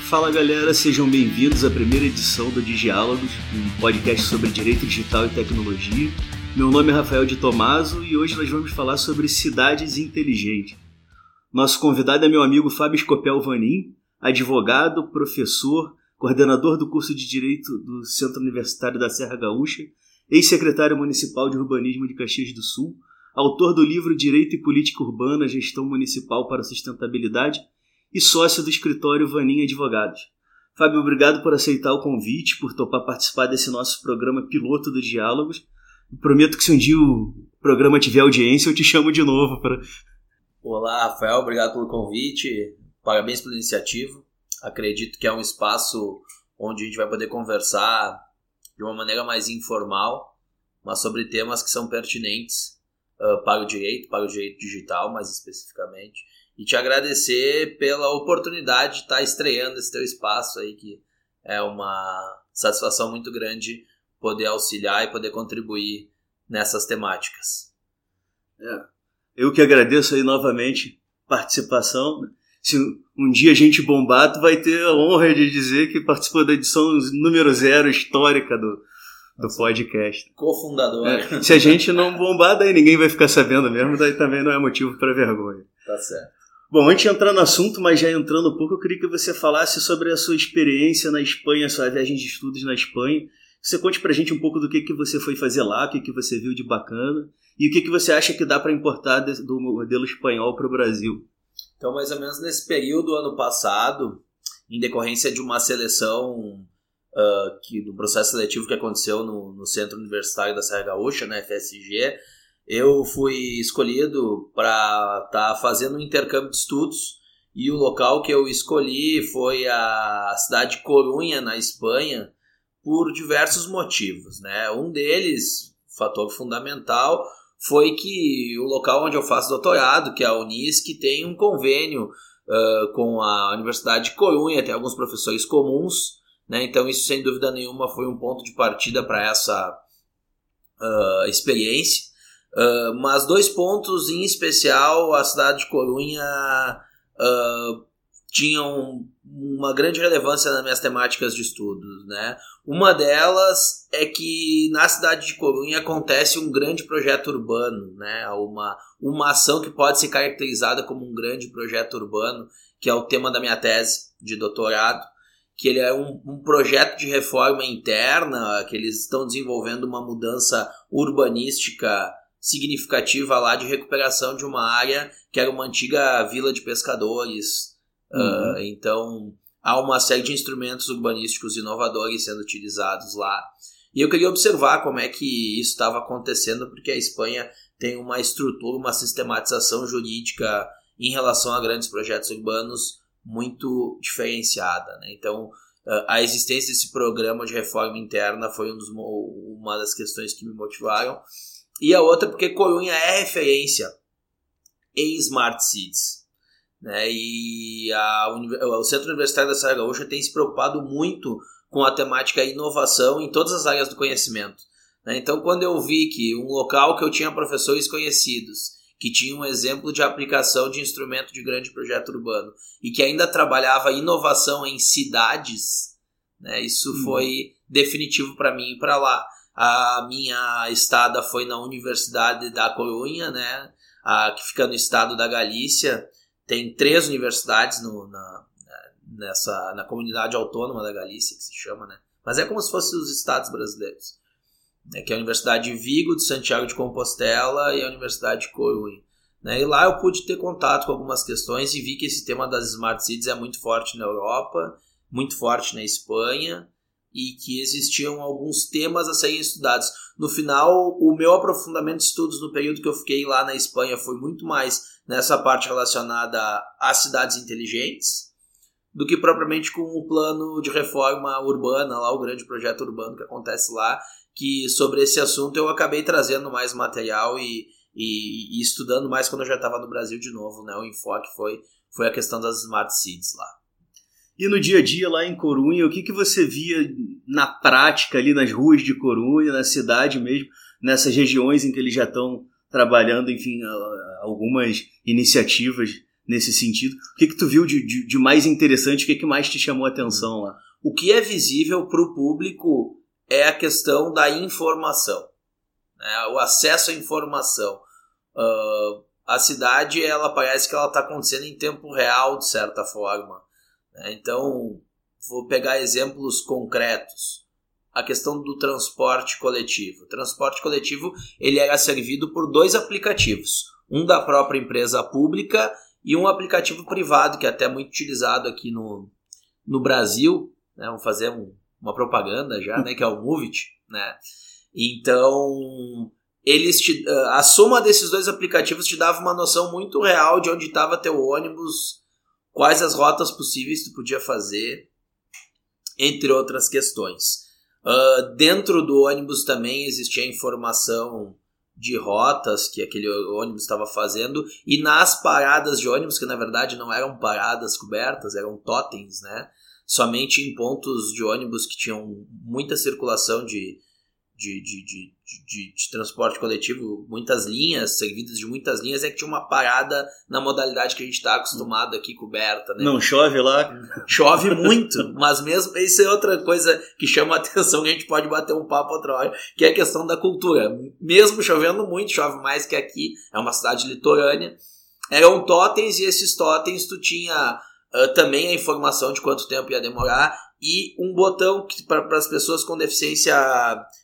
Fala galera, sejam bem-vindos à primeira edição do Digiálogos, um podcast sobre direito digital e tecnologia. Meu nome é Rafael de Tomaso e hoje nós vamos falar sobre cidades inteligentes. Nosso convidado é meu amigo Fábio Scopel Vanim, advogado, professor, coordenador do curso de Direito do Centro Universitário da Serra Gaúcha, ex-secretário municipal de Urbanismo de Caxias do Sul, autor do livro Direito e Política Urbana, Gestão Municipal para a Sustentabilidade e sócio do escritório Vaninha Advogados. Fábio, obrigado por aceitar o convite, por topar participar desse nosso programa piloto dos Diálogos. prometo que se um dia o programa tiver audiência, eu te chamo de novo para. Olá, Rafael, obrigado pelo convite. Parabéns pela iniciativa. Acredito que é um espaço onde a gente vai poder conversar de uma maneira mais informal, mas sobre temas que são pertinentes uh, para o direito, para o direito digital mais especificamente e te agradecer pela oportunidade de estar estreando esse teu espaço aí, que é uma satisfação muito grande poder auxiliar e poder contribuir nessas temáticas. É, eu que agradeço aí novamente participação. Se um dia a gente bombar, tu vai ter a honra de dizer que participou da edição número zero histórica do, do podcast. Cofundador. É, se a gente não bombar, daí ninguém vai ficar sabendo mesmo, daí também não é motivo para vergonha. Tá certo. Bom, antes de entrar no assunto, mas já entrando um pouco, eu queria que você falasse sobre a sua experiência na Espanha, sua viagem de estudos na Espanha. Você conte pra gente um pouco do que, que você foi fazer lá, o que, que você viu de bacana e o que, que você acha que dá para importar do modelo espanhol para o Brasil. Então, mais ou menos nesse período, ano passado, em decorrência de uma seleção uh, que, do processo seletivo que aconteceu no, no Centro Universitário da Serra Gaúcha, na FSG, eu fui escolhido para estar tá fazendo um intercâmbio de estudos e o local que eu escolhi foi a cidade de Corunha, na Espanha, por diversos motivos. Né? Um deles, fator fundamental, foi que o local onde eu faço doutorado, que é a Unisc, tem um convênio uh, com a Universidade de Corunha, tem alguns professores comuns, né? então isso sem dúvida nenhuma foi um ponto de partida para essa uh, experiência. Uh, mas dois pontos em especial, a cidade de Corunha uh, tinham uma grande relevância nas minhas temáticas de estudos, né? Uma delas é que na cidade de Corunha acontece um grande projeto urbano, né? Uma, uma ação que pode ser caracterizada como um grande projeto urbano, que é o tema da minha tese de doutorado, que ele é um, um projeto de reforma interna, que eles estão desenvolvendo uma mudança urbanística significativa lá de recuperação de uma área que era uma antiga vila de pescadores. Uhum. Uh, então há uma série de instrumentos urbanísticos inovadores sendo utilizados lá. E eu queria observar como é que isso estava acontecendo, porque a Espanha tem uma estrutura, uma sistematização jurídica em relação a grandes projetos urbanos muito diferenciada. Né? Então, a existência desse programa de reforma interna foi um dos, uma das questões que me motivaram. E a outra porque Corunha é referência em Smart Cities. Né? E a, o Centro Universitário da Serra Gaúcha tem se preocupado muito com a temática inovação em todas as áreas do conhecimento. Né? Então, quando eu vi que um local que eu tinha professores conhecidos, que tinha um exemplo de aplicação de instrumento de grande projeto urbano e que ainda trabalhava inovação em cidades, né? isso hum. foi definitivo para mim ir para lá. A minha estada foi na Universidade da Corunha, né? A, que fica no estado da Galícia. Tem três universidades no, na, nessa, na comunidade autônoma da Galícia, que se chama, né? Mas é como se fossem os estados brasileiros. É, que é a Universidade de Vigo, de Santiago de Compostela e a Universidade de Corunha. Né? E lá eu pude ter contato com algumas questões e vi que esse tema das Smart Cities é muito forte na Europa, muito forte na Espanha e que existiam alguns temas a serem estudados. No final, o meu aprofundamento de estudos no período que eu fiquei lá na Espanha foi muito mais nessa parte relacionada às cidades inteligentes do que propriamente com o plano de reforma urbana, lá o grande projeto urbano que acontece lá, que sobre esse assunto eu acabei trazendo mais material e, e, e estudando mais quando eu já estava no Brasil de novo, né? O enfoque foi, foi a questão das smart cities lá. E no dia a dia lá em Corunha, o que, que você via na prática ali nas ruas de Corunha, na cidade mesmo, nessas regiões em que eles já estão trabalhando, enfim, algumas iniciativas nesse sentido. O que, que tu viu de, de, de mais interessante? O que, que mais te chamou a atenção lá? O que é visível para o público é a questão da informação, né? o acesso à informação. Uh, a cidade, ela parece que ela está acontecendo em tempo real, de certa forma. Né? Então, vou pegar exemplos concretos. A questão do transporte coletivo. O transporte coletivo ele era servido por dois aplicativos. Um da própria empresa pública e um aplicativo privado, que é até muito utilizado aqui no, no Brasil. Né? Vamos fazer um, uma propaganda já, né? que é o Movit. Né? Então, eles te, a soma desses dois aplicativos te dava uma noção muito real de onde estava teu ônibus, quais as rotas possíveis tu podia fazer, entre outras questões. Uh, dentro do ônibus também existia informação de rotas que aquele ônibus estava fazendo e nas paradas de ônibus que na verdade não eram paradas cobertas eram totens né somente em pontos de ônibus que tinham muita circulação de de, de, de, de, de transporte coletivo, muitas linhas, servidas de muitas linhas, é que tinha uma parada na modalidade que a gente está acostumado aqui, coberta. Né? Não chove lá? Chove muito, mas mesmo isso é outra coisa que chama a atenção, que a gente pode bater um papo outra hora, que é a questão da cultura. Mesmo chovendo muito, chove mais que aqui, é uma cidade litorânea, eram totens e esses totens tu tinha uh, também a informação de quanto tempo ia demorar e um botão para as pessoas com deficiência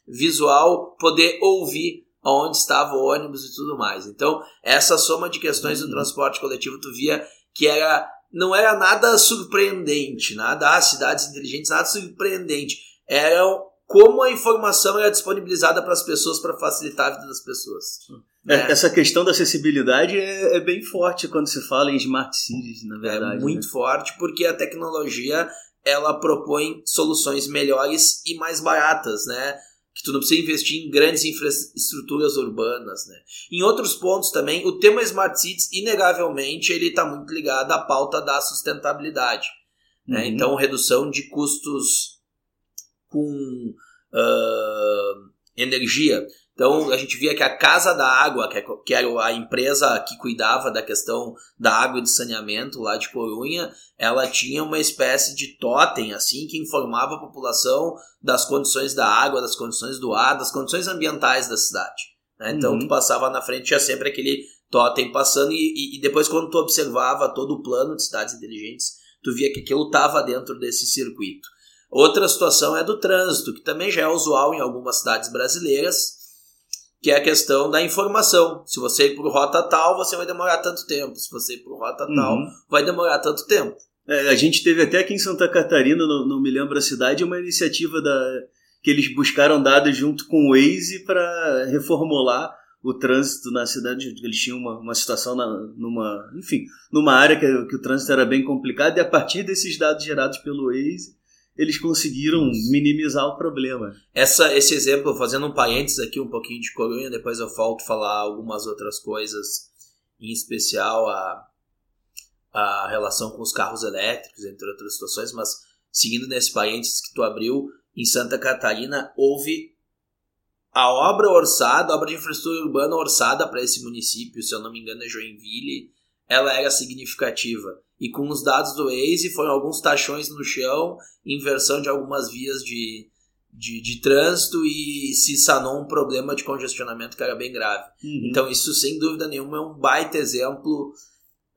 visual poder ouvir onde estava o ônibus e tudo mais. Então, essa soma de questões do uhum. transporte coletivo tu via que era não era nada surpreendente, nada ah, cidades inteligentes, nada surpreendente. Eram como a informação era disponibilizada para as pessoas para facilitar a vida das pessoas. É, né? Essa questão da acessibilidade é, é, bem forte quando se fala em smart cities, na verdade. É muito né? forte porque a tecnologia ela propõe soluções melhores e mais baratas, né? Que tu não precisa investir em grandes infraestruturas urbanas, né? Em outros pontos também, o tema Smart Cities, inegavelmente, ele está muito ligado à pauta da sustentabilidade. Né? Uhum. Então, redução de custos com uh, energia. Então a gente via que a Casa da Água, que, é, era a empresa que cuidava da questão da água e de saneamento lá de Corunha, ela tinha uma espécie de totem assim que informava a população das condições da água, das condições do ar, das condições ambientais da cidade. Né? Então uhum. tu passava na frente tinha sempre aquele totem passando e, e, e, depois quando tu observava todo o plano de cidades inteligentes, tu via que aquilo estava dentro desse circuito. Outra situação é do trânsito, que também já é usual em algumas cidades brasileiras que é a questão da informação. Se você ir por rota tal, você vai demorar tanto tempo. Se você ir por rota uhum. tal, vai demorar tanto tempo. É, a gente teve até aqui em Santa Catarina, não, não, me lembro a cidade, uma iniciativa da, que eles buscaram dados junto com o Waze para reformular o trânsito na cidade. Eles tinham uma, uma situação na, numa, enfim, numa área que, que o trânsito era bem complicado e a partir desses dados gerados pelo Waze eles conseguiram minimizar o problema. Essa, esse exemplo, fazendo um parênteses aqui, um pouquinho de Corunha, depois eu volto falar algumas outras coisas, em especial a, a relação com os carros elétricos, entre outras situações, mas seguindo nesse parênteses que tu abriu, em Santa Catarina houve a obra orçada, a obra de infraestrutura urbana orçada para esse município, se eu não me engano é Joinville, ela era significativa e com os dados do Waze foram alguns tachões no chão, inversão de algumas vias de, de, de trânsito e se sanou um problema de congestionamento que era bem grave. Uhum. Então isso sem dúvida nenhuma é um baita exemplo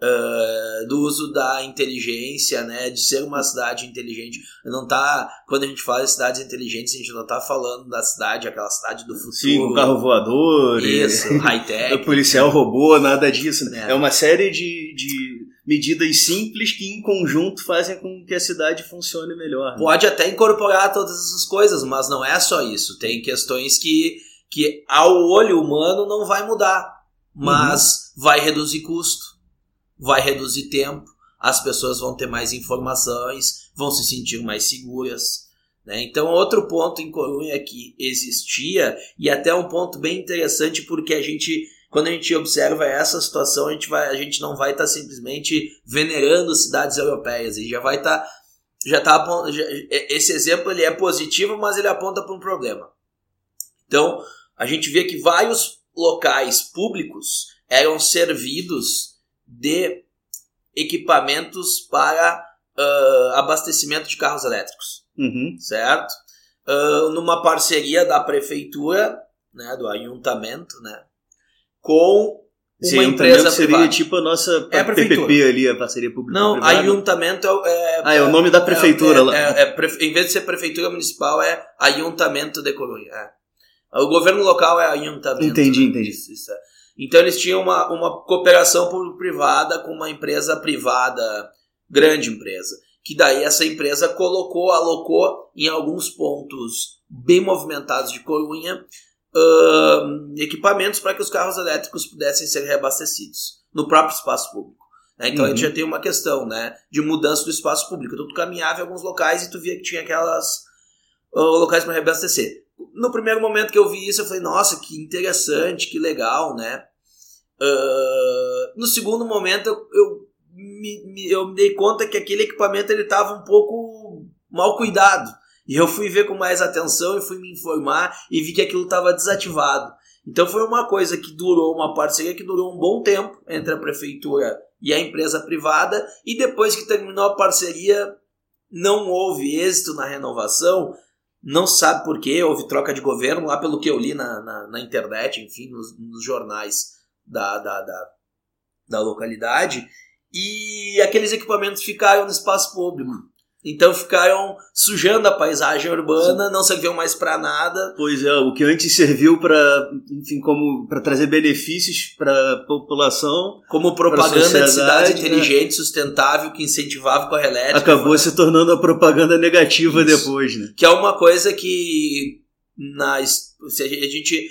uh, do uso da inteligência, né, de ser uma cidade inteligente. Não tá, quando a gente fala de cidades inteligentes, a gente não tá falando da cidade, aquela cidade do futuro. Sim, o carro voador. Isso, high-tech. o policial robô, nada disso. Né? É. é uma série de, de medidas simples que em conjunto fazem com que a cidade funcione melhor. Né? Pode até incorporar todas essas coisas, mas não é só isso. Tem questões que, que ao olho humano não vai mudar, mas uhum. vai reduzir custo, vai reduzir tempo, as pessoas vão ter mais informações, vão se sentir mais seguras. Né? Então, outro ponto em Corunha que existia, e até um ponto bem interessante, porque a gente quando a gente observa essa situação, a gente, vai, a gente não vai estar tá simplesmente venerando cidades europeias, e já vai estar. Tá, já tá, já, esse exemplo ele é positivo, mas ele aponta para um problema. Então, a gente vê que vários locais públicos eram servidos de equipamentos para uh, abastecimento de carros elétricos, Uhum. certo? Uh, numa parceria da prefeitura, né, do ayuntamento, né, com uma ayuntamento empresa seria privada. tipo a nossa É a. PPP ali, a parceria pública Não, privada. ayuntamento é, Ah, é o nome da prefeitura é, lá. é- é em vez de ser prefeitura municipal, é ayuntamento de Corunha. é. O governo local é ayuntamento. Entendi, né? entendi. Isso, isso é. Então eles tinham uma, uma cooperação público-privada com uma empresa privada, grande empresa. Que daí essa empresa colocou, alocou em alguns pontos bem movimentados de Corunha ahn, equipamentos para que os carros elétricos pudessem ser reabastecidos no próprio espaço público. né? Então a gente Uhum. já tem uma questão né, de mudança do espaço público. Então tu caminhava em alguns locais e tu via que tinha aquelas ah, locais para reabastecer. No primeiro momento que eu vi isso, eu falei, nossa, que interessante, que legal, né? Ah, no segundo momento, eu, eu, me, me- eu me dei conta que aquele equipamento ele estava um pouco mal cuidado. E eu fui ver com mais atenção e fui me informar e vi que aquilo estava desativado. Então foi uma coisa que durou, uma parceria que durou um bom tempo entre a prefeitura e a empresa privada, e depois que terminou a parceria, não houve êxito na renovação, não sabe por quê, houve troca de governo, lá pelo que eu li na, na, na internet, enfim, nos, nos jornais da, da, da, da localidade, e aqueles equipamentos ficaram no espaço público. Então ficaram sujando a paisagem urbana, não serviam mais para nada. Pois é, o que antes serviu para, enfim, como para trazer benefícios para a população, Como propaganda de cidade né? inteligente, sustentável, que incentivava o carro elétrico. acabou se tornando a propaganda negativa Isso. depois, né? que é uma coisa que na, se a gente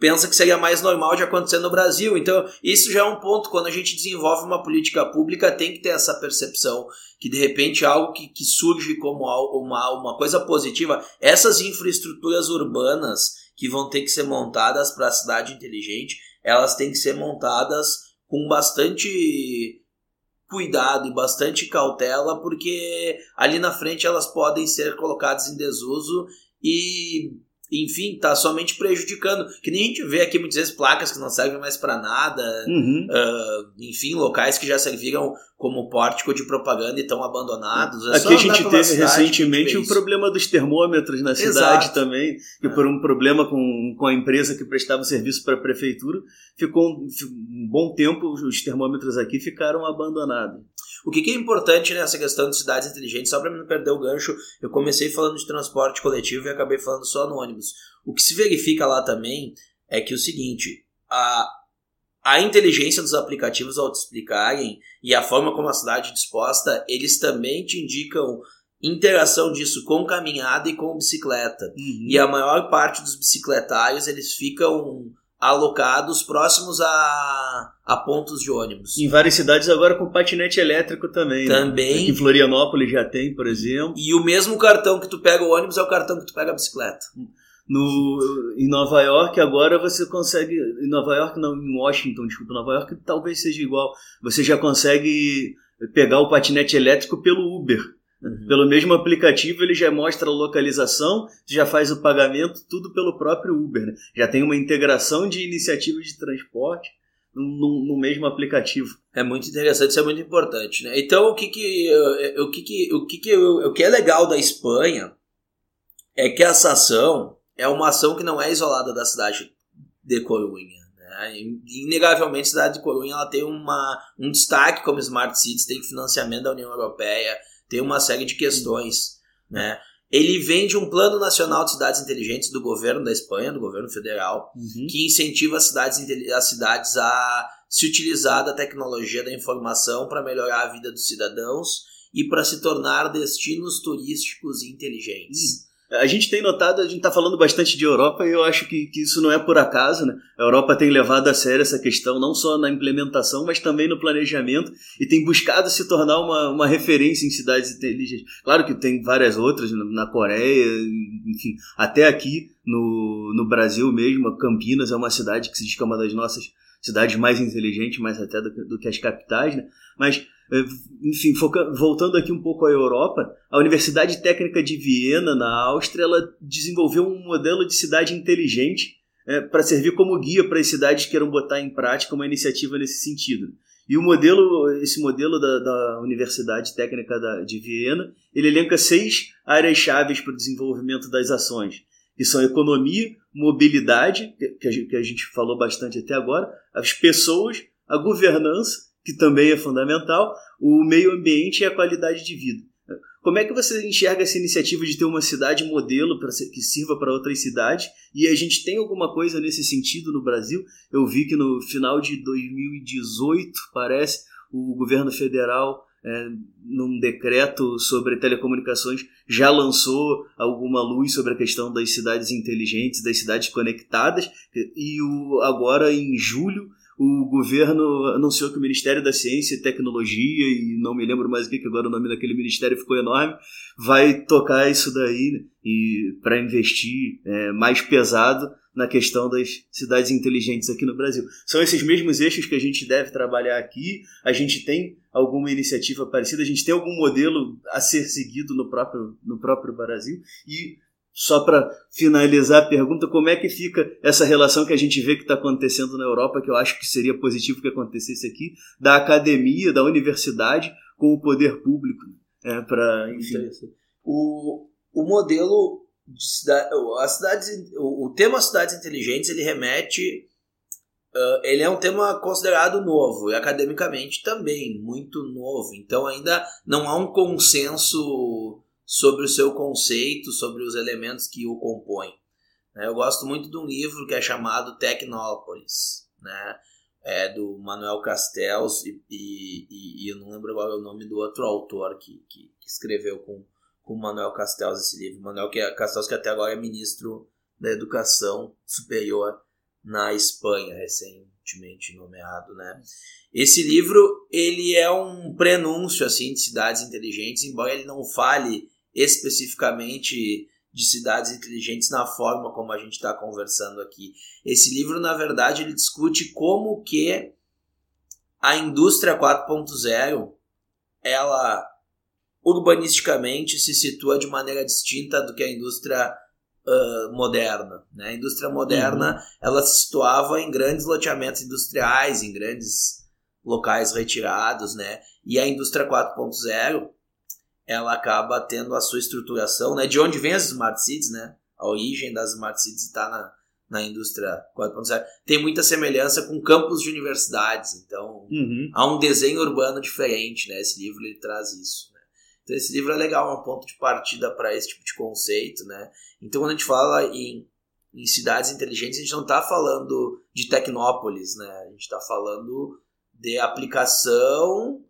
pensa que seria mais normal de acontecer no Brasil. Então, isso já é um ponto. Quando a gente desenvolve uma política pública, tem que ter essa percepção que, de repente, algo que, que surge como uma, uma coisa positiva, essas infraestruturas urbanas que vão ter que ser montadas para a cidade inteligente, elas têm que ser montadas com bastante cuidado e bastante cautela, porque ali na frente elas podem ser colocadas em desuso e, enfim, tá somente prejudicando. Que nem a gente vê aqui muitas vezes placas que não servem mais para nada, Uhum. ah, enfim, locais que já serviram como pórtico de propaganda e estão abandonados. É Aqui a gente teve cidade recentemente o isso. problema dos termômetros na cidade Exato. também, que É. por um problema com, com a empresa que prestava serviço para a prefeitura, ficou um, um bom tempo os termômetros aqui ficaram abandonados. O que, que é importante nessa questão de cidades inteligentes, só para não perder o gancho, eu comecei falando de transporte coletivo e acabei falando só no ônibus. O que se verifica lá também é que o seguinte, a, a inteligência dos aplicativos ao te explicarem e a forma como a cidade é disposta, eles também te indicam interação disso com caminhada e com bicicleta. E a maior parte dos bicicletários, eles ficam alocados próximos a, a pontos de ônibus. Em várias cidades agora com patinete elétrico também. né? Também. Aqui em Florianópolis já tem, por exemplo. E o mesmo cartão que tu pega o ônibus é o cartão que tu pega a bicicleta. No, em Nova York agora você consegue. Em Nova York, não, em Washington, desculpa, Nova York talvez seja igual. Você já consegue pegar o patinete elétrico pelo Uber. Pelo mesmo aplicativo, ele já mostra a localização, já faz o pagamento, tudo pelo próprio Uber. né? Já tem uma integração de iniciativas de transporte no, no- mesmo aplicativo. É muito interessante, isso é muito importante, né? Então, o que que, eh, o que, que, o que, que, o que é legal da Espanha é que essa ação é uma ação que não é isolada da cidade de Corunha. Né? Inegavelmente, a cidade de Corunha ela tem uma, um destaque como Smart Cities, tem financiamento da União Europeia, tem uma série de questões. Né? Ele vem de um plano nacional de cidades inteligentes do governo da Espanha, do governo federal, que incentiva as cidades, as cidades a se utilizar da tecnologia da informação para melhorar a vida dos cidadãos e para se tornar destinos turísticos inteligentes. A gente tem notado, a gente está falando bastante de Europa e eu acho que, que isso não é por acaso, né? A Europa tem levado a sério essa questão, não só na implementação, mas também no planejamento e tem buscado se tornar uma, uma referência em cidades inteligentes. Claro que tem várias outras, na na Coreia, enfim, até aqui no, no Brasil mesmo, Campinas é uma cidade que se diz que é uma das nossas cidades mais inteligentes, mais até do, do que as capitais, né? Mas enfim, foca- voltando aqui um pouco à Europa, a Universidade Técnica de Viena, na Áustria, ela desenvolveu um modelo de cidade inteligente para servir como guia para as cidades que queiram botar em prática uma iniciativa nesse sentido. E o modelo, esse modelo da, da Universidade Técnica da, de Viena, ele elenca seis áreas chaves para o desenvolvimento das ações, que são economia, mobilidade, que a, que a gente falou bastante até agora, as pessoas, a governança, que também é fundamental, o meio ambiente e a qualidade de vida. Como é que você enxerga essa iniciativa de ter uma cidade modelo para que sirva para outras cidades? E a gente tem alguma coisa nesse sentido no Brasil? Eu vi que no final de 2018, parece, o governo federal, é, num decreto sobre telecomunicações, já lançou alguma luz sobre a questão das cidades inteligentes, das cidades conectadas. E o, agora, em julho, o governo anunciou que o Ministério da Ciência e Tecnologia, e não me lembro mais o que, que agora o nome daquele ministério ficou enorme, vai tocar isso daí né, e para investir é, mais pesado na questão das cidades inteligentes aqui no Brasil. São esses mesmos eixos que a gente deve trabalhar aqui. A gente tem alguma iniciativa parecida, a gente tem algum modelo a ser seguido no próprio, no próprio Brasil e só para finalizar a pergunta, como é que fica essa relação que a gente vê que está acontecendo na Europa, que eu acho que seria positivo que acontecesse aqui, da academia, da universidade com o poder público? É, para o, o modelo de cidade, as cidades, o, o tema cidades inteligentes ele remete, uh, ele é um tema considerado novo e academicamente também muito novo. Então ainda não há um consenso sobre o seu conceito, sobre os elementos que o compõem. Né? Eu gosto muito de um livro que é chamado Tecnópolis, né? é do Manuel Castells e, e, e, eu não lembro agora o nome do outro autor que, que, que escreveu com com Manuel Castells esse livro. Manuel é, Castells que até agora é ministro da Educação Superior na Espanha, recentemente nomeado, né? Esse livro ele é um prenúncio assim de cidades inteligentes, embora ele não fale especificamente de cidades inteligentes na forma como a gente está conversando aqui. Esse livro, na verdade, ele discute como que a indústria 4.0 ela urbanisticamente se situa de maneira distinta do que a indústria uh, moderna. Né? A indústria moderna uhum. ela se situava em grandes loteamentos industriais, em grandes locais retirados, né? E a indústria 4.0 ela acaba tendo a sua estruturação, né? De onde vem as smart cities, né? A origem das smart cities está na, na indústria 4.0. Tem muita semelhança com campos de universidades, então uhum. há um desenho urbano diferente, né? Esse livro ele traz isso. Né? Então esse livro é legal, é um ponto de partida para esse tipo de conceito, né? Então quando a gente fala em, em cidades inteligentes, a gente não está falando de tecnópolis, né? A gente está falando de aplicação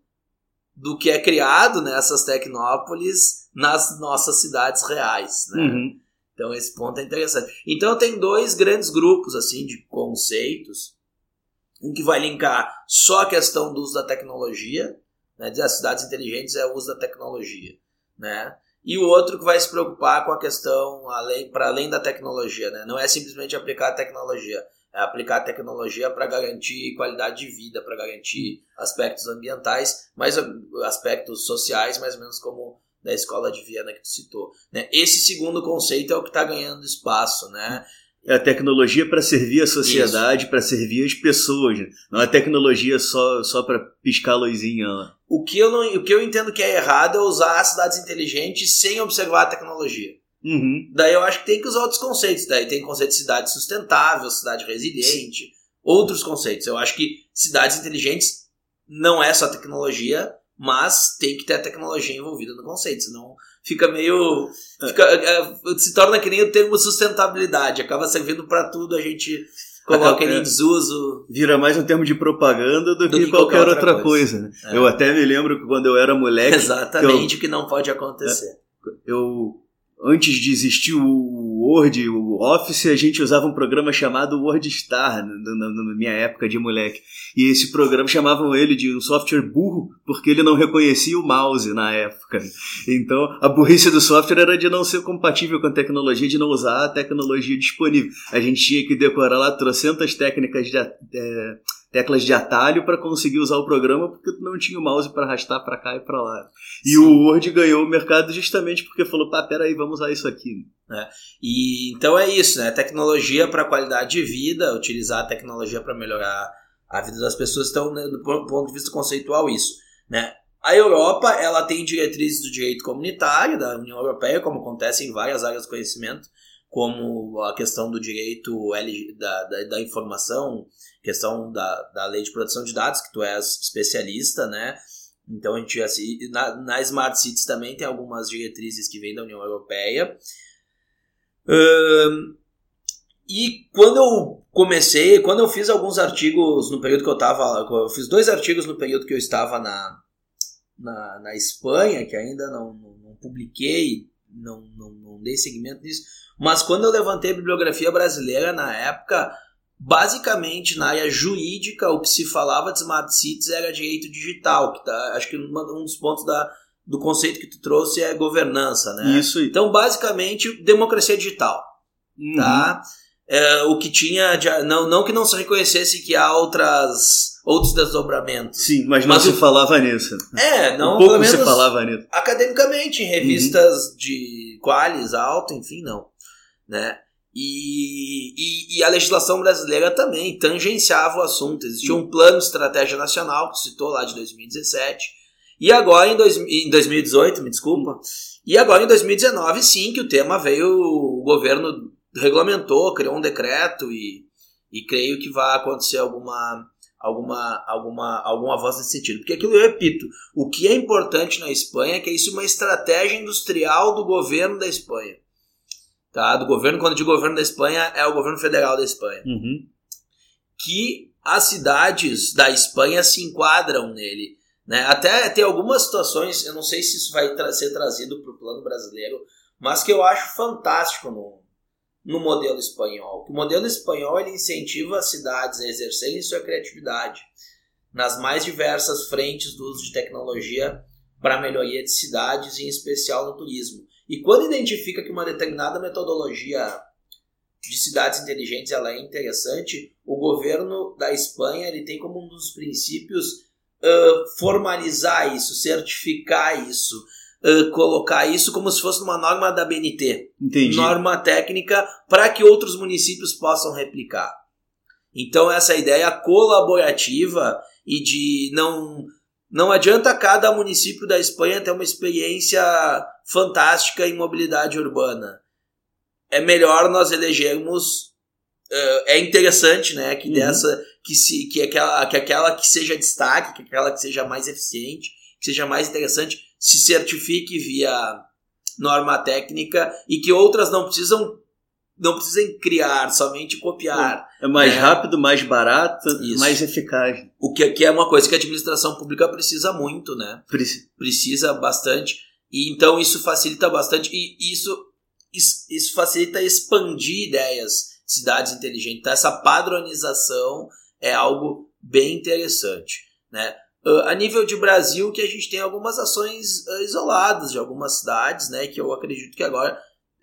do que é criado nessas tecnópolis nas nossas cidades reais, né? Uhum. Então esse ponto é interessante. Então tem dois grandes grupos assim de conceitos. Um que vai linkar só a questão do uso da tecnologia, né? Dizer as cidades inteligentes é o uso da tecnologia, né? E o outro que vai se preocupar com a questão além para além da tecnologia, né? Não é simplesmente aplicar a tecnologia, aplicar a tecnologia para garantir qualidade de vida, para garantir aspectos ambientais, mas aspectos sociais, mais ou menos como da escola de Viena que tu citou. Né? Esse segundo conceito é o que está ganhando espaço, né? É a tecnologia para servir a sociedade, para servir as pessoas. Né? Não é tecnologia só, só para piscar a luzinha lá. O que, eu não, o que eu entendo que é errado é usar cidades inteligentes sem observar a tecnologia. Uhum. Daí eu acho que tem que usar outros conceitos. Daí tem conceito de cidade sustentável, cidade resiliente, Sim. outros conceitos. Eu acho que cidades inteligentes não é só tecnologia, mas tem que ter a tecnologia envolvida no conceito, senão fica meio. É. Fica, é, se torna que nem o termo sustentabilidade, acaba servindo para tudo, a gente coloca ele em desuso. Vira mais um termo de propaganda do, do que, que, qualquer, qualquer outra, outra coisa. coisa né? é. Eu até me lembro que quando eu era moleque. Exatamente, que, eu, que não pode acontecer. Eu antes de existir o Word, o Office, a gente usava um programa chamado WordStar, na, minha época de moleque. E esse programa chamavam ele de um software burro, porque ele não reconhecia o mouse na época. Então, a burrice do software era de não ser compatível com a tecnologia, de não usar a tecnologia disponível. A gente tinha que decorar lá trocentas técnicas de. É, teclas de atalho para conseguir usar o programa porque tu não tinha o mouse para arrastar para cá e para lá. E Sim. o Word ganhou o mercado justamente porque falou, pá, peraí, vamos usar isso aqui. É. E então é isso, né? Tecnologia para qualidade de vida, utilizar a tecnologia para melhorar a vida das pessoas. Então, né, do ponto de vista conceitual, isso. Né? A Europa ela tem diretrizes do direito comunitário da União Europeia, como acontece em várias áreas do conhecimento, como a questão do direito da, da, da, informação, questão da, da lei de proteção de dados, que tu és especialista, né? Então a gente assim, na, na Smart Cities também tem algumas diretrizes que vêm da União Europeia. Um, e quando eu comecei, quando eu fiz alguns artigos no período que eu estava, eu fiz dois artigos no período que eu estava na, na, na Espanha, que ainda não, não, não publiquei, não, não, não dei seguimento nisso, mas quando eu levantei a bibliografia brasileira na época, basicamente na área jurídica, o que se falava de smart cities era direito digital, que tá, acho que um dos pontos da, do conceito que tu trouxe é governança, né? Isso. Então, basicamente, democracia digital, uhum. tá? É, o que tinha, de, não, não que não se reconhecesse que há outras outros desdobramentos. Sim, mas não mas se o... falava nisso. É, não. Um pouco se falava nisso. Academicamente, em revistas uhum. de qualis alto, enfim, não, né? E, e, e, a legislação brasileira também tangenciava o assunto. Existia um plano de estratégia nacional, que citou lá de 2017, e agora em, dois, em 2018, me desculpa, e agora em 2019, sim, que o tema veio, o governo regulamentou, criou um decreto e, e creio que vai acontecer alguma, alguma, alguma, algum avanço nesse sentido. Porque aquilo eu repito, o que é importante na Espanha é que isso é uma estratégia industrial do governo da Espanha tá? Do governo, quando eu digo governo da Espanha, é o governo federal da Espanha. Uhum. Que as cidades da Espanha se enquadram nele. Né? Até tem algumas situações, eu não sei se isso vai tra ser trazido para o plano brasileiro, mas que eu acho fantástico no, no modelo espanhol. O modelo espanhol ele incentiva as cidades a exercerem sua criatividade nas mais diversas frentes do uso de tecnologia para a melhoria de cidades, em especial no turismo. E quando identifica que uma determinada metodologia de cidades inteligentes ela é interessante, o governo da Espanha ele tem como um dos princípios uh, formalizar isso, certificar isso, uh, colocar isso como se fosse uma norma da BNT, Entendi. norma técnica para que outros municípios possam replicar. Então essa ideia colaborativa e de não não adianta cada município da Espanha ter uma experiência fantástica em mobilidade urbana. É melhor nós elegermos. Uh, é interessante, né? Que uhum. dessa. Que, se, que, aquela, que aquela que seja destaque, que aquela que seja mais eficiente, que seja mais interessante, se certifique via norma técnica e que outras não precisam não precisem criar, somente copiar. É mais né? rápido, mais barato, Isso. mais eficaz. O que aqui é uma coisa que a administração pública precisa muito, né? Precisa. Bastante. E então isso facilita bastante e isso, isso, isso facilita expandir ideias de cidades inteligentes. Então, essa padronização é algo bem interessante, né? Uh, a nível de Brasil, que a gente tem algumas ações uh, isoladas de algumas cidades, né? Que eu acredito que agora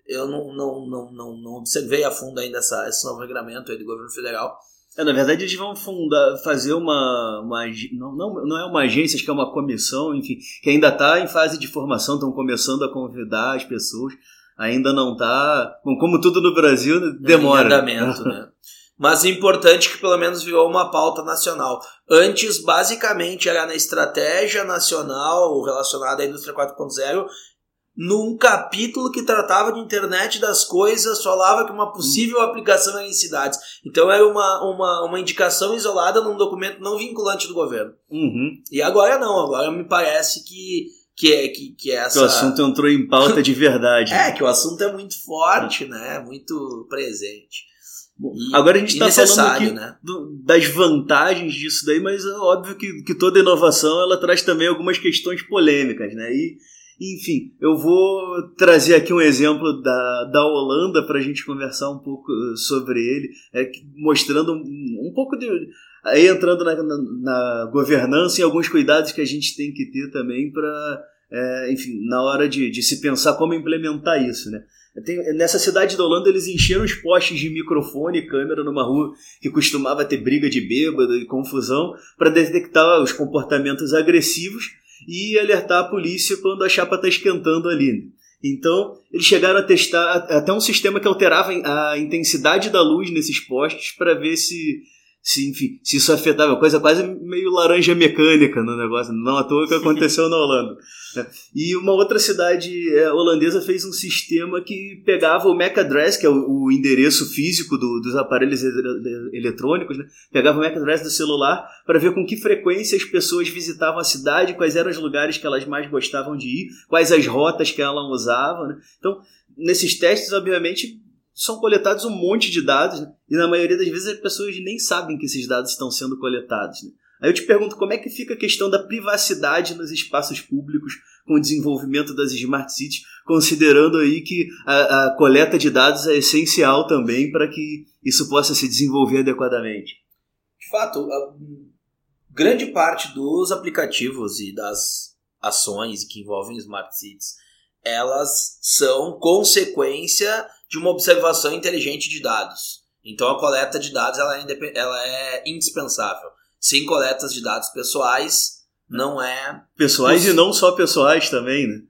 eu não, não, não, não, não observei a fundo ainda essa, esse novo regulamento aí do governo federal. É, na verdade, eles vão fundar, fazer uma. uma não, não, não é uma agência, acho que é uma comissão, enfim, que ainda está em fase de formação, estão começando a convidar as pessoas. Ainda não está. Como tudo no Brasil, demora. andamento, né? Mas é importante que pelo menos virou uma pauta nacional. Antes, basicamente, era na estratégia nacional relacionada à indústria 4.0 num capítulo que tratava de internet das coisas, falava que uma possível aplicação era em cidades. Então era uma, uma, uma indicação isolada num documento não vinculante do governo. Uhum. E agora não, agora me parece que, que, é, que, que é essa... Que o assunto entrou em pauta de verdade. é, que o assunto é muito forte, né? Muito presente. E, Agora a gente está falando aqui né? do, das vantagens disso daí, mas é óbvio que, que toda inovação ela traz também algumas questões polêmicas, né? E enfim, eu vou trazer aqui um exemplo da, da Holanda para a gente conversar um pouco eh, sobre ele, é, mostrando um, um pouco de. Aí entrando na, na, na, governança e alguns cuidados que a gente tem que ter também para, é, enfim, na hora de, de se pensar como implementar isso, né? Tem, nessa cidade da Holanda eles encheram os postes de microfone e câmera numa rua que costumava ter briga de bêbado e confusão para detectar os comportamentos agressivos e alertar a polícia quando a chapa está esquentando ali. Então, eles chegaram a testar até um sistema que alterava a intensidade da luz nesses postes para ver se, se, enfim, se isso afetava, coisa quase meio laranja mecânica no negócio, não à toa que aconteceu na Holanda. Né? E uma outra cidade é, holandesa fez um sistema que pegava o MAC address, que é o, o endereço físico do, dos aparelhos eletrônicos, né? pegava o MAC address do celular para ver com que frequência as pessoas visitavam a cidade, quais eram os lugares que elas mais gostavam de ir, quais as rotas que elas usavam. Né? Então, nesses testes, obviamente, são coletados um monte de dados, né? e na maioria das vezes as pessoas nem sabem que esses dados estão sendo coletados. Né? Aí eu te pergunto como é que fica a questão da privacidade nos espaços públicos com o desenvolvimento das smart cities, considerando aí que a, a coleta de dados é essencial também para que isso possa se desenvolver adequadamente. De fato, grande parte dos aplicativos e das ações que envolvem smart cities, elas são consequência de uma observação inteligente de dados. Então a coleta de dados ela é, ela é indispensável. Sem coletas de dados pessoais, não é. Pessoais e não só pessoais também, né?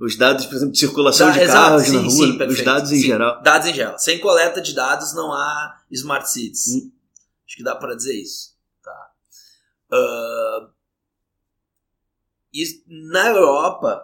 Os dados, por exemplo, de circulação da, de exato, carros sim, na rua, sim, os dados em sim, geral. Dados em geral. Sem coleta de dados não há smart cities. Hum. Acho que dá para dizer isso. Tá. Uh, e na Europa,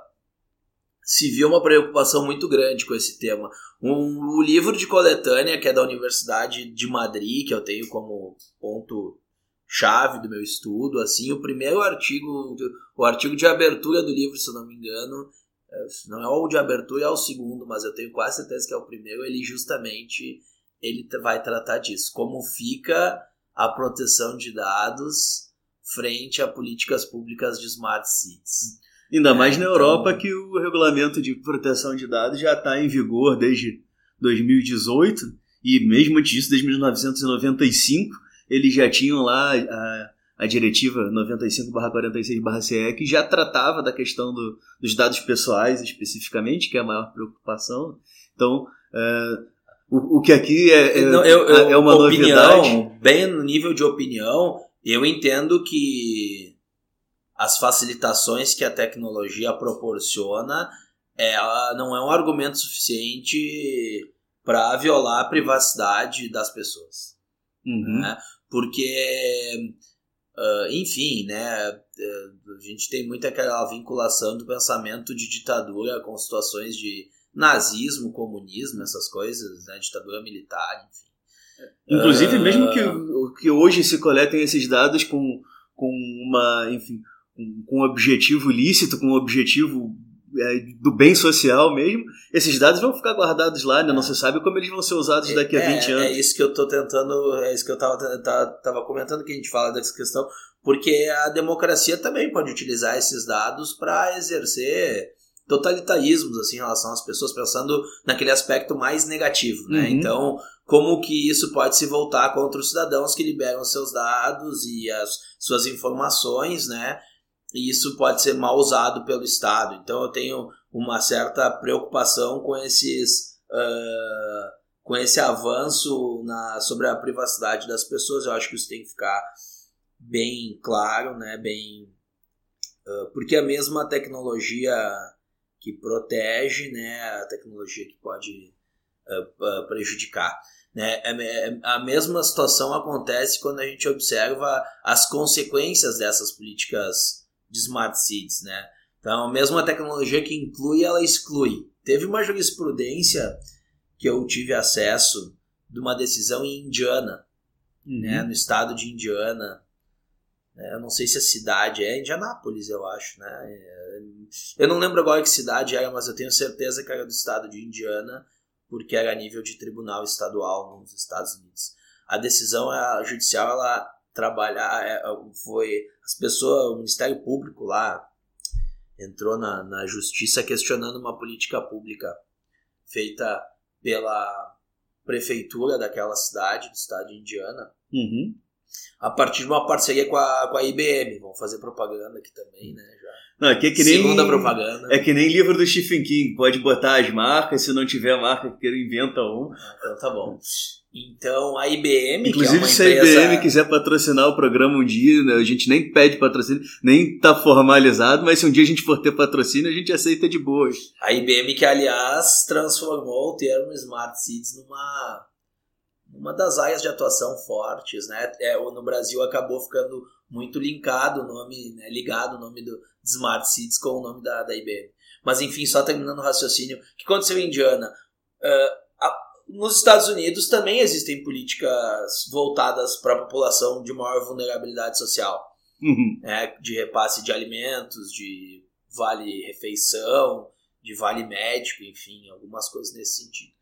se viu uma preocupação muito grande com esse tema. Um, o livro de coletânea, que é da Universidade de Madrid, que eu tenho como ponto chave do meu estudo, assim, o primeiro artigo, o artigo de abertura do livro, se não me engano, é, não é o de abertura, é o segundo, mas eu tenho quase certeza que é o primeiro, ele justamente ele vai tratar disso, como fica a proteção de dados frente a políticas públicas de smart cities. Ainda mais na Europa então... que o regulamento de proteção de dados já está em vigor desde 2018 e mesmo antes disso, desde 1995, eles já tinham lá a, a diretiva 95/46/CE que já tratava da questão do, dos dados pessoais especificamente, que é a maior preocupação. Então, é, o, o, que aqui é, é, Não, eu, eu, é uma opinião, novidade. Bem no nível de opinião, eu entendo que as facilitações que a tecnologia proporciona, ela não é um argumento suficiente para violar a privacidade das pessoas. Uhum. Né? Porque, uh, enfim, né, a gente tem muito aquela vinculação do pensamento de ditadura com situações de nazismo, comunismo, essas coisas, né, ditadura militar, enfim. Inclusive, mesmo que, que hoje se coletem esses dados com, com uma, enfim, com um objetivo lícito, com um objetivo é, do bem social mesmo, esses dados vão ficar guardados lá, né? Não se sabe como eles vão ser usados daqui a 20 é, anos. É isso que eu tô tentando, é isso que eu tava, tava comentando que a gente fala dessa questão, porque a democracia também pode utilizar esses dados para exercer totalitarismos assim em relação às pessoas pensando naquele aspecto mais negativo, né? Uhum. Então, como que isso pode se voltar contra os cidadãos que liberam seus dados e as suas informações, né? E isso pode ser mal usado pelo Estado. Então eu tenho uma certa preocupação com esses uh, com esse avanço na, sobre a privacidade das pessoas. Eu acho que isso tem que ficar bem claro, né? Bem uh, porque a mesma tecnologia que protege, né? A tecnologia que pode uh, prejudicar. Né? É, é, a mesma situação acontece quando a gente observa as consequências dessas políticas de smart cities, né? Então, mesmo a tecnologia que inclui, ela exclui. Teve uma jurisprudência que eu tive acesso de uma decisão em Indiana, uhum. né? No estado de Indiana. Né? Eu não sei se a cidade é Indianápolis, eu acho, né? É, eu não lembro agora que cidade era, mas eu tenho certeza que era do estado de Indiana, porque era a nível de tribunal estadual nos Estados Unidos. A decisão judicial ela trabalhar, é, foi as pessoas, o Ministério Público lá entrou na, na justiça questionando uma política pública feita pela prefeitura daquela cidade, do estado de Indiana, uhum. a partir de uma parceria com a, com a IBM. Vão fazer propaganda aqui também, né? Já. Não, aqui é que nem, Segunda propaganda. É que nem livro do Stephen King. Pode botar as marcas, se não tiver marca que ele inventa um. Ah, então tá bom. Então a IBM, Inclusive, que é se a IBM quiser patrocinar o programa um dia, né, a gente nem pede patrocínio, nem tá formalizado, mas se um dia a gente for ter patrocínio, a gente aceita de boas. A IBM que, aliás, transformou o termo Smart Cities numa uma das áreas de atuação fortes, né? É, no Brasil acabou ficando muito linkado o nome, né, ligado o nome do Smart Cities com o nome da, da IBM. Mas enfim, só terminando o raciocínio, o que aconteceu em Indiana? Uh, a, nos Estados Unidos também existem políticas voltadas para a população de maior vulnerabilidade social, uhum. né, de repasse de alimentos, de vale refeição, de vale médico, enfim, algumas coisas nesse sentido.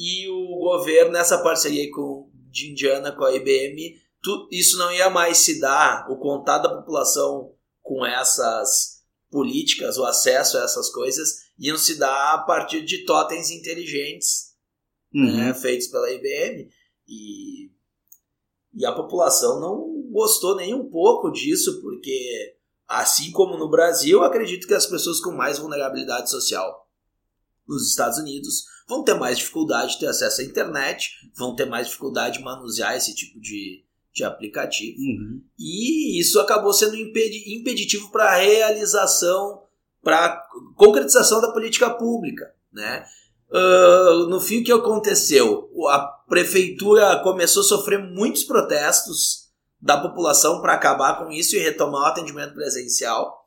E o governo, nessa parceria com, de Indiana com a IBM, tu, isso não ia mais se dar, o contato da população com essas políticas, o acesso a essas coisas, iam se dar a partir de totens inteligentes uhum. né, feitos pela IBM. E, e a população não gostou nem um pouco disso, porque, assim como no Brasil, acredito que as pessoas com mais vulnerabilidade social nos Estados Unidos vão ter mais dificuldade de ter acesso à internet, vão ter mais dificuldade de manusear esse tipo de, de aplicativo. Uhum. E isso acabou sendo impeditivo para a realização, para a concretização da política pública. Né? Uh, no fim, o que aconteceu? A prefeitura começou a sofrer muitos protestos da população para acabar com isso e retomar o atendimento presencial.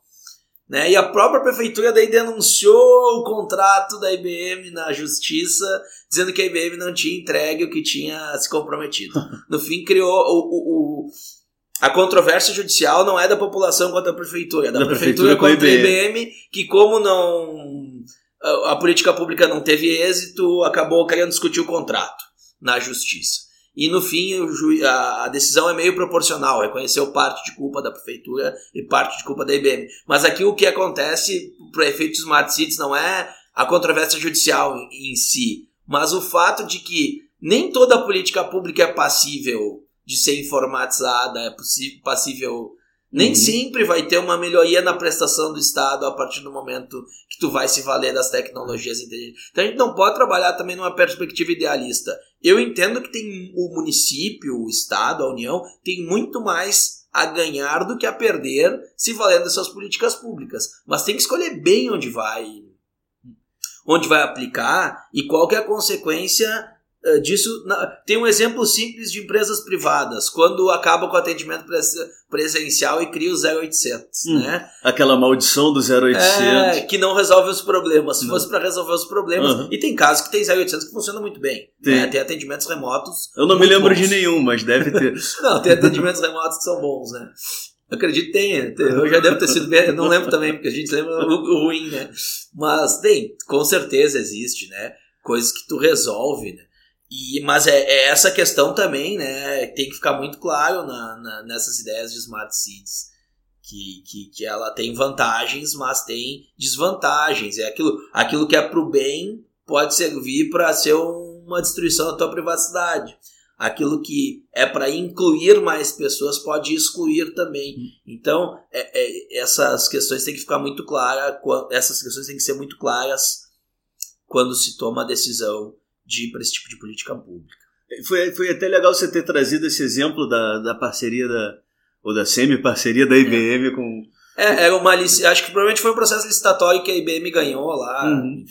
Né? E a própria prefeitura daí denunciou o contrato da IBM na justiça, dizendo que a IBM não tinha entregue o que tinha se comprometido. No fim, criou o, o, o a controvérsia judicial não é da população contra a prefeitura, é da, da prefeitura, prefeitura contra a IBM. IBM, que como não a, a política pública não teve êxito, acabou querendo discutir o contrato na justiça. E no fim, a, decisão é meio proporcional, reconheceu parte de culpa da prefeitura e parte de culpa da IBM. Mas aqui o que acontece, para efeitos Smart Cities, não é a controvérsia judicial em si, mas o fato de que nem toda política pública é passível de ser informatizada, é passível nem uhum. sempre vai ter uma melhoria na prestação do Estado a partir do momento que tu vai se valer das tecnologias inteligentes. Então a gente não pode trabalhar também numa perspectiva idealista. Eu entendo que tem o município, o Estado, a União, tem muito mais a ganhar do que a perder se valendo das suas políticas públicas. Mas tem que escolher bem onde vai onde vai aplicar e qual que é a consequência disso tem um exemplo simples de empresas privadas quando acaba com o atendimento presencial e cria o 0800 hum, né aquela maldição do 0800 é, que não resolve os problemas se não. fosse para resolver os problemas uhum. e tem casos que tem 0800 que funciona muito bem tem, né? tem atendimentos remotos eu não me lembro bons. de nenhum mas deve ter não tem atendimentos remotos que são bons né eu acredito que tenha. Eu já devo ter sido bem. Eu não lembro também, porque a gente lembra o ruim, né? Mas tem, com certeza existe, né? Coisas que tu resolve, né? E, mas é, é, essa questão também, né? Tem que ficar muito claro na, na, nessas ideias de smart cities. Que, que, que ela tem vantagens, mas tem desvantagens. É aquilo, aquilo que é pro bem pode servir para ser uma destruição da tua privacidade. Aquilo que é para incluir mais pessoas pode excluir também. Então, é, é, essas questões têm que ficar muito claras, essas questões têm que ser muito claras quando se toma a decisão de ir para esse tipo de política pública. Foi, foi até legal você ter trazido esse exemplo da, da parceria da, ou da semi-parceria da IBM é. com. É, era uma acho que provavelmente foi um processo licitatório que a IBM ganhou lá. Uhum.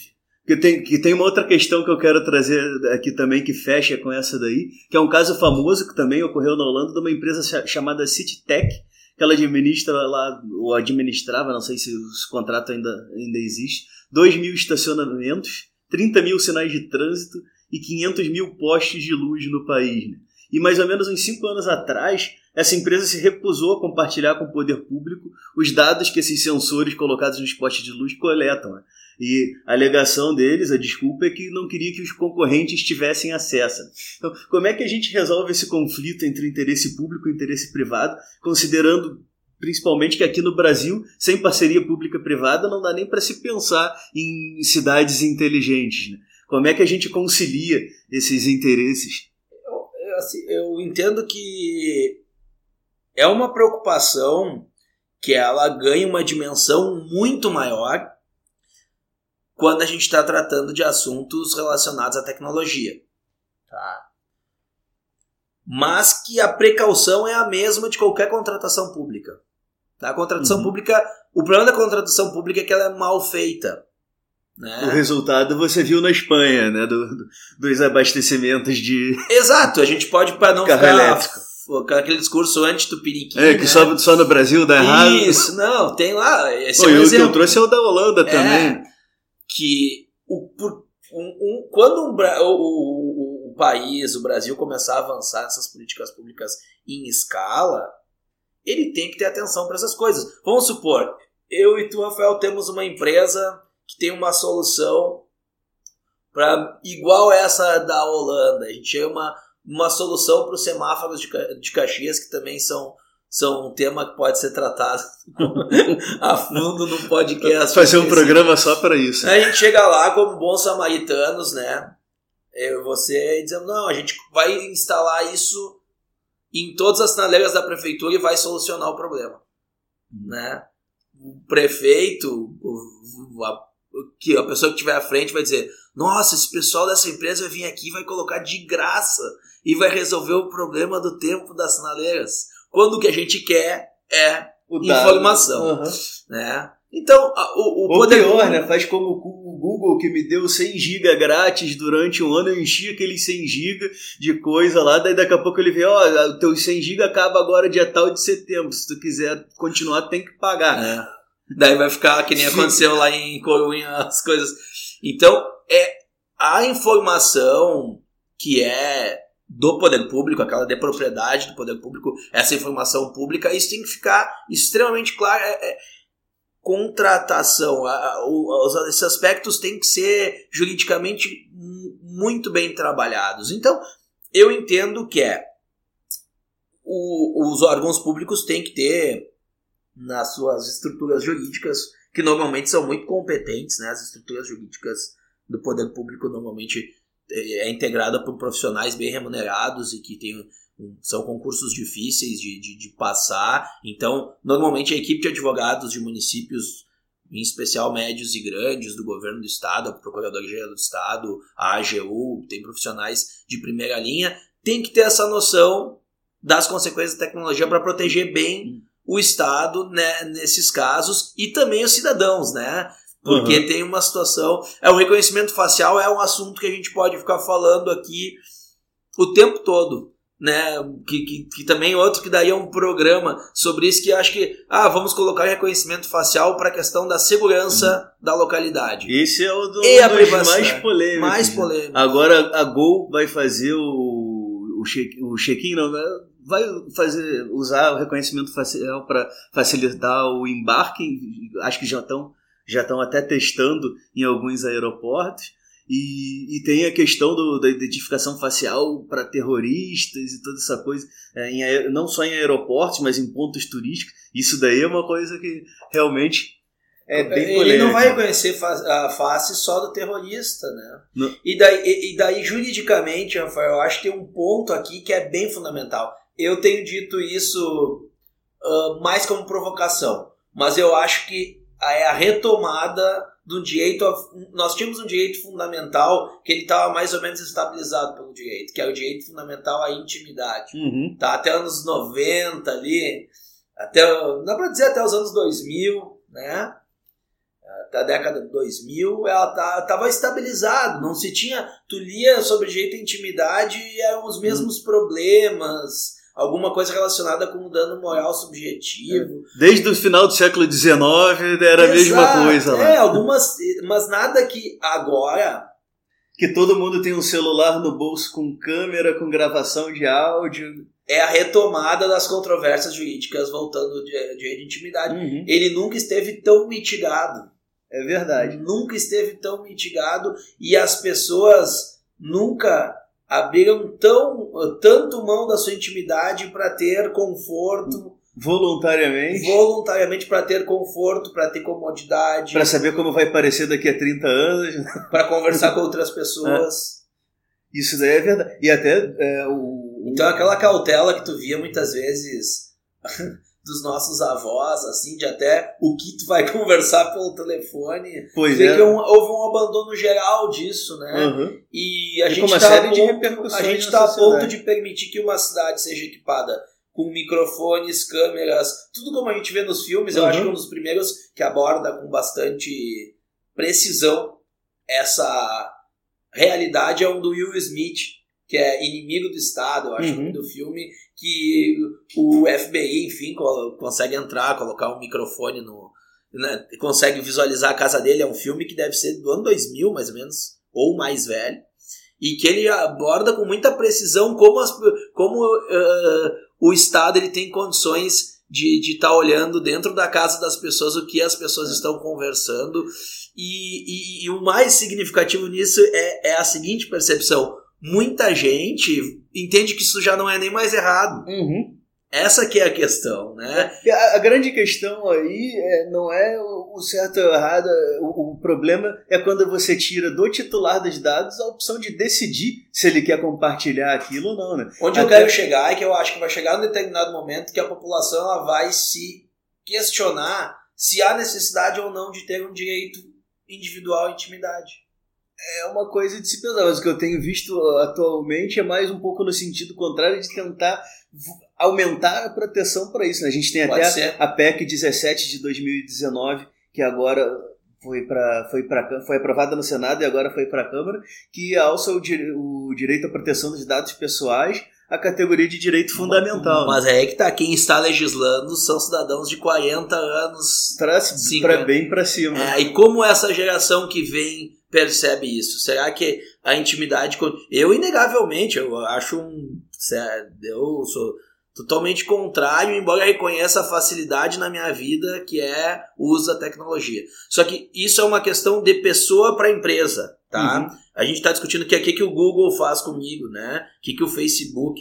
Que tem, que tem uma outra questão que eu quero trazer aqui também que fecha com essa daí, que é um caso famoso que também ocorreu na Holanda de uma empresa chamada CityTech, que ela administra lá, ou administrava, não sei se os contratos ainda, ainda existem, 2 mil estacionamentos 30 mil sinais de trânsito e 500 mil postes de luz no país. Né? E mais ou menos uns 5 anos atrás, essa empresa se recusou a compartilhar com o poder público os dados que esses sensores colocados nos postes de luz coletam. Né? E a alegação deles, a desculpa, é que não queria que os concorrentes tivessem acesso. Então, como é que a gente resolve esse conflito entre interesse público e interesse privado, considerando principalmente que aqui no Brasil, sem parceria pública-privada, não dá nem para se pensar em cidades inteligentes. Né? Como é que a gente concilia esses interesses? Eu, assim, eu entendo que é uma preocupação que ela ganha uma dimensão muito maior quando a gente está tratando de assuntos relacionados à tecnologia. Tá? Mas que a precaução é a mesma de qualquer contratação pública. Tá? A contratação uhum. pública, o problema da contratação pública é que ela é mal feita. Né? O resultado você viu na Espanha, né? Do, do, dos abastecimentos de. Exato, a gente pode, para não Carro ficar elétrico. aquele discurso anti-tupiniquim. É, que né? só, só no Brasil dá errado. Isso, não, tem lá. Esse Pô, é um o que eu exemplo. trouxe é o da Holanda também. que o, por- um- um- quando um o, o- o país, o Brasil, começar a avançar nessas políticas públicas em escala, ele tem que ter atenção para essas coisas. Vamos supor, eu e tu, Rafael, temos uma empresa que tem uma solução para igual essa da Holanda. A gente tem uma, uma solução para os semáforos de, de Caxias, que também são, são um tema que pode ser tratado a fundo no podcast. Fazer um programa só para isso. A gente chega lá como bons samaritanos, né? Eu e você dizendo, não, a gente vai instalar isso em todas as sinaleiras da prefeitura e vai solucionar o problema. Né? O prefeito, a, que a pessoa que estiver à frente vai dizer, nossa, esse pessoal dessa empresa vai vir aqui e vai colocar de graça e vai resolver o problema do tempo das sinaleiras. Quando o que a gente quer é O informação. Aham. né? Então, a- o, o Ou poder pior, né? Faz como o Google que me deu 100 GB grátis durante um ano, eu enchi aqueles 100 GB de coisa lá, daí daqui a pouco ele vê, ó, o teu 100 GB acaba agora dia tal de setembro, se tu quiser continuar tem que pagar. É. Daí vai ficar que nem aconteceu lá em Corunha as coisas. Então, é a informação que é do poder público, aquela de propriedade do poder público, essa informação pública, isso tem que ficar extremamente claro. É, é contratação, esses aspectos têm que ser juridicamente mu- muito bem trabalhados. Então, eu entendo que é o- os órgãos públicos têm que ter nas suas estruturas jurídicas, que normalmente são muito competentes, né? As estruturas jurídicas do poder público normalmente é é integrada por profissionais bem remunerados e que um- são concursos difíceis de, de, de passar. Então, normalmente a equipe de advogados de municípios, em especial médios e grandes, do governo do estado, a Procuradoria-Geral do Estado, a AGU, tem profissionais de primeira linha, tem que ter essa noção das consequências da tecnologia para proteger bem o Estado né, nesses casos e também os cidadãos, né? Porque tem uma situação. É, o reconhecimento facial é um assunto que a gente pode ficar falando aqui o tempo todo. Né? Que, que, que também outro que daria um programa sobre isso que acho que ah, vamos colocar reconhecimento facial para a questão da segurança da localidade. Esse é o do, E a dos mais polêmicos. Mais polêmico. Agora a Gol vai fazer o, o, check, o check-in, não, né? vai fazer usar o reconhecimento facial para facilitar o embarque. Acho que já estão já estão até testando em alguns aeroportos. E, e tem a questão do- da identificação facial para terroristas e toda essa coisa, é, em não só em aeroportos, mas em pontos turísticos. Isso daí é uma coisa que realmente é bem Ele polêmica. não vai reconhecer a face só do terrorista, né? Não. E daí, e, e daí, juridicamente, Rafael, eu acho que tem um ponto aqui que é bem fundamental. Eu tenho dito isso ah, mais como provocação, mas eu acho que é a retomada do direito. a- nós tínhamos um direito fundamental que ele estava mais ou menos estabilizado pelo direito, que é o direito fundamental à intimidade Uhum. tá até anos 90 ali, até, dá pra dizer até os anos 2000, né? Até a década de 2000, ela tá, tava estabilizado, não se tinha, tu lia sobre direito à intimidade e eram os mesmos problemas, alguma coisa relacionada com o dano moral subjetivo. Desde o final do século XIX era a mesma Exato, coisa lá. É, algumas, mas nada que agora Que todo mundo tem um celular no bolso com câmera, com gravação de áudio. é a retomada das controvérsias jurídicas voltando direito de intimidade. Ele nunca esteve tão mitigado. É verdade. nunca esteve tão mitigado e as pessoas nunca abriram tão, tanto mão da sua intimidade para ter conforto, Voluntariamente. voluntariamente para ter conforto, para ter comodidade, Pra saber como vai parecer daqui a 30 anos. para conversar com outras pessoas. Isso daí é verdade. E até é, o. Então aquela cautela que tu via muitas vezes dos nossos avós, assim, de até o que tu vai conversar pelo telefone, Pois vê é. que um- houve um abandono geral disso, né? Uhum. E a E gente está a gente na tá a ponto de permitir que uma cidade seja equipada com microfones, câmeras, tudo como a gente vê nos filmes. Eu Uhum. acho que é um dos primeiros que aborda com bastante precisão essa realidade é um do Will Smith, que é inimigo do Estado, eu acho, uhum. do filme, que o FBI, enfim, consegue entrar, colocar um microfone no. Né, consegue visualizar a casa dele. É um filme que deve ser do ano 2000, mais ou menos, ou mais velho. E que ele aborda com muita precisão como, as, como uh, o Estado ele tem condições de estar tá olhando dentro da casa das pessoas o que as pessoas estão conversando. E, e, e o mais significativo nisso é, é a seguinte percepção: muita gente entende que isso já não é nem mais errado. Uhum. Essa que é a questão, né? A, a grande questão aí é, não é o certo ou errado, o, o, problema é quando você tira do titular dos dados a opção de decidir se ele quer compartilhar aquilo ou não, né? Onde Até... eu quero chegar é que eu acho que vai chegar um determinado momento que a população ela vai se questionar se há necessidade ou não de ter um direito individual à intimidade é uma coisa de se pensar, mas o que eu tenho visto atualmente é mais um pouco no sentido contrário de tentar aumentar a proteção para isso. Né? A gente tem Pode até ser. a PEC 17 de 2019, que agora foi, pra, foi, pra, foi aprovada no Senado e agora foi para a Câmara, que alça o, o direito à proteção dos dados pessoais a categoria de direito fundamental. Mas é que tá, quem está legislando são cidadãos de 40 anos. Para bem para cima. É, e como essa geração que vem percebe isso? Será que a intimidade. Eu, inegavelmente, eu acho um. Eu sou totalmente contrário, embora reconheça a facilidade na minha vida que é o uso da tecnologia. Só que isso é uma questão de pessoa para empresa, tá? Uhum. A gente está discutindo que o que, que o Google faz comigo, né? O que, que o Facebook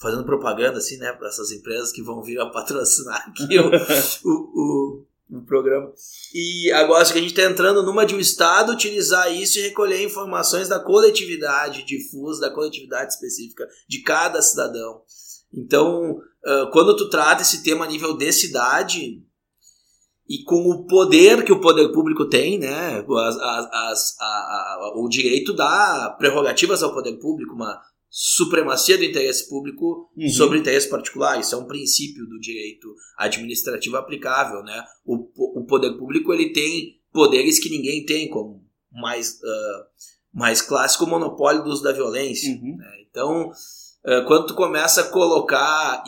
fazendo propaganda assim, né, para essas empresas que vão vir a patrocinar aqui o, o, o, o, programa. E agora que a gente está entrando numa de um estado utilizar isso e recolher informações da coletividade difusa, da coletividade específica de cada cidadão. Então, quando tu trata esse tema a nível de cidade e com o poder que o poder público tem, né, as, as, a, a, o direito dá prerrogativas ao poder público, uma supremacia do interesse público uhum. sobre o interesse particular. Isso é um princípio do direito administrativo aplicável, né? O, o poder público ele tem poderes que ninguém tem, como mais uh, mais clássico monopólio do uso da violência. Uhum. Né? Então eh, quando tu começa a colocar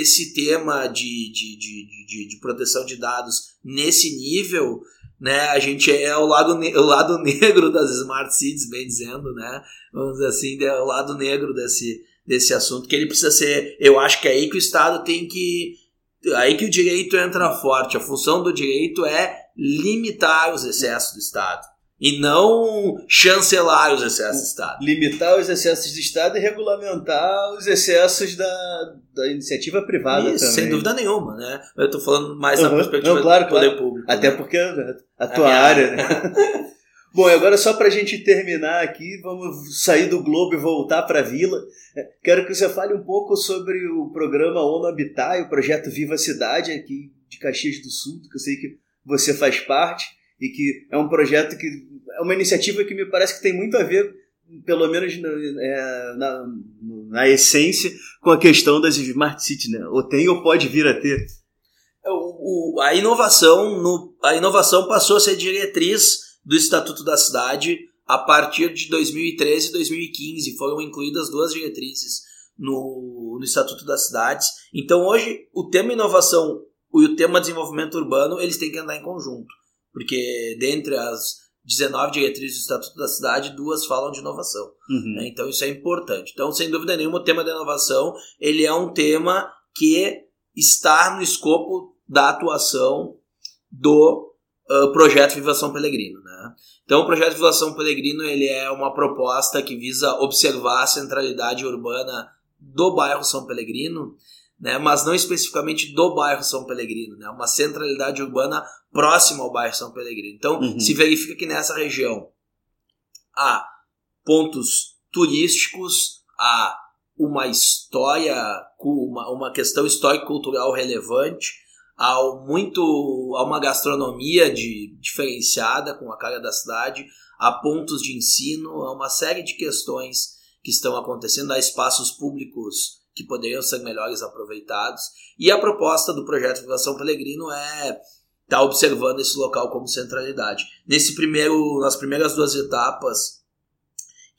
esse tema de, de, de, de, de proteção de dados nesse nível, né, a gente é o lado, o lado negro das smart cities, bem dizendo, né, vamos dizer assim, é o lado negro desse, desse assunto, que ele precisa ser, eu acho que é aí que o Estado tem que, aí que o direito entra forte, a função do direito é limitar os excessos do Estado e não chancelar os excessos do Estado. Limitar os excessos do Estado e regulamentar os excessos da, da iniciativa privada Isso, também. Sem dúvida nenhuma, né? Eu estou falando mais uhum. da perspectiva não, claro, do poder claro. público. Até né? porque é a tua a área, né? Bom, agora só para a gente terminar aqui, vamos sair do Globo e voltar para a Vila. É, quero que você fale um pouco sobre o programa ONU Habitat e o projeto Viva Cidade aqui de Caxias do Sul, que eu sei que você faz parte e que é um projeto que é uma iniciativa que me parece que tem muito a ver, pelo menos na, é, na, na essência, com a questão das smart cities, né? Ou tem ou pode vir a ter. É, o, o, a inovação no, a inovação passou a ser diretriz do Estatuto da Cidade a partir de 2013 e 2015 foram incluídas duas diretrizes no, no Estatuto das Cidades. Então hoje o tema inovação e o tema desenvolvimento urbano eles têm que andar em conjunto. Porque dentre as 19 diretrizes do Estatuto da Cidade, duas falam de inovação. Uhum. Né? Então isso é importante. Então, sem dúvida nenhuma, o tema da inovação ele é um tema que está no escopo da atuação do uh, projeto Viva São Pelegrino. Né? Então, o projeto Viva São Pelegrino ele é uma proposta que visa observar a centralidade urbana do bairro São Pelegrino né, mas não especificamente do bairro São Pelegrino, né, uma centralidade urbana próxima ao bairro São Pelegrino. Então, uhum. se verifica que nessa região há pontos turísticos, há uma história, uma, uma questão histórico-cultural relevante, há, muito, há uma gastronomia de, diferenciada com a cara da cidade, há pontos de ensino, há uma série de questões que estão acontecendo, há espaços públicos que poderiam ser melhores aproveitados. E a proposta do projeto Vivação Pelegrino é está observando esse local como centralidade. Nesse primeiro, nas primeiras duas etapas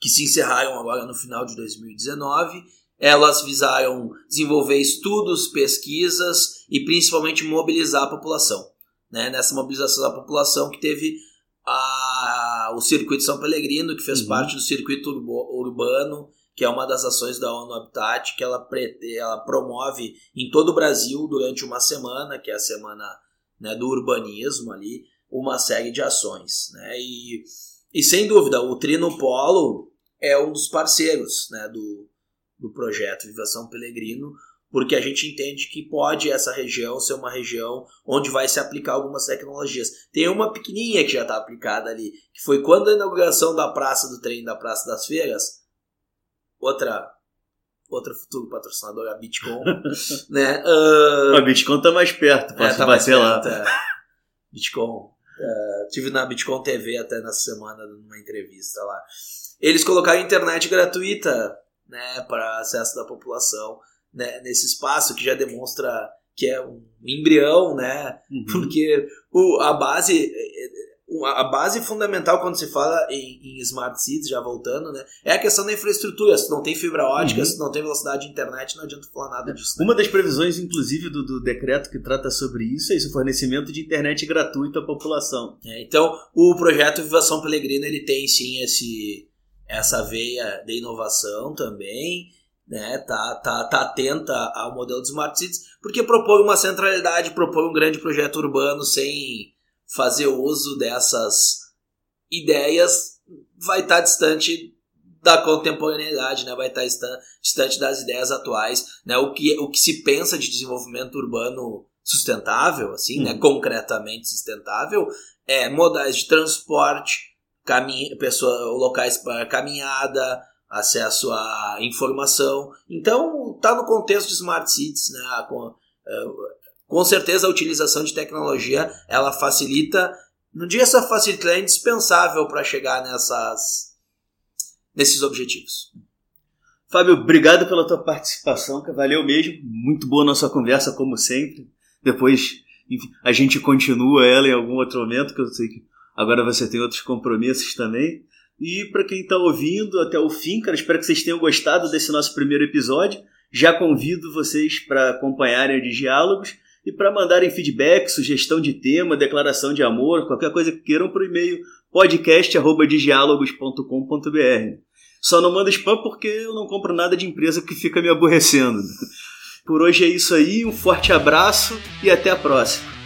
que se encerraram agora no final de 2019, elas visaram desenvolver estudos, pesquisas e principalmente mobilizar a população. Né? Nessa mobilização da população que teve a, o Circuito São Pellegrino, que fez uhum. parte do Circuito Urbano, que é uma das ações da ONU Habitat, que ela, ela promove em todo o Brasil durante uma semana, que é a semana né, do urbanismo ali, uma série de ações. Né? E, e sem dúvida, o Trino Polo é um dos parceiros né, do, do projeto Viva São Pelegrino, porque a gente entende que pode essa região ser uma região onde vai se aplicar algumas tecnologias. Tem uma pequenininha que já está aplicada ali, que foi quando a inauguração da Praça do Trem, da Praça das Feiras, outra outra futuro patrocinador, a Bitcoin, né? Uh, a Bitcoin tá mais perto, posso é, tá bater lá. Perto, é. Bitcoin. Uh, tive na Bitcoin TV até nessa semana numa entrevista lá. Eles colocaram internet gratuita, né, para acesso da população, né, nesse espaço que já demonstra que é um embrião, né? Uhum. Porque o, a base a base fundamental quando se fala em, em, smart cities, já voltando, né, é a questão da infraestrutura. Se não tem fibra ótica, uhum. se não tem velocidade de internet, não adianta falar nada disso. Né? Uma das previsões, inclusive, do, do, decreto que trata sobre isso é o fornecimento de internet gratuito à população. É, então, o projeto Vivação Pelegrina, ele tem sim esse, essa veia de inovação também, né, tá, tá, tá atenta ao modelo de smart cities, porque propõe uma centralidade, propõe um grande projeto urbano sem fazer uso dessas ideias vai estar tá distante da contemporaneidade, né? vai estar tá distante das ideias atuais. Né? O, que, o que se pensa de desenvolvimento urbano sustentável, assim, né? Uhum. concretamente sustentável, é modais de transporte, caminho, pessoa, locais para caminhada, acesso à informação. Então, está no contexto de smart cities, né? Com, certeza a utilização de tecnologia ela facilita, não diria só facilita, é indispensável para chegar nessas, nesses objetivos. Fábio, obrigado pela tua participação, que valeu mesmo. Muito boa nossa conversa, como sempre. Depois enfim, a gente continua ela em algum outro momento, que eu sei que agora você tem outros compromissos também. E para quem está ouvindo até o fim, cara, espero que vocês tenham gostado desse nosso primeiro episódio. Já convido vocês para acompanharem os diálogos e para mandarem feedback, sugestão de tema, declaração de amor, qualquer coisa que queiram o e-mail podcast@diálogos.com.br. Só não manda spam porque eu não compro nada de empresa que fica me aborrecendo. Por hoje é isso aí, um forte abraço e até a próxima.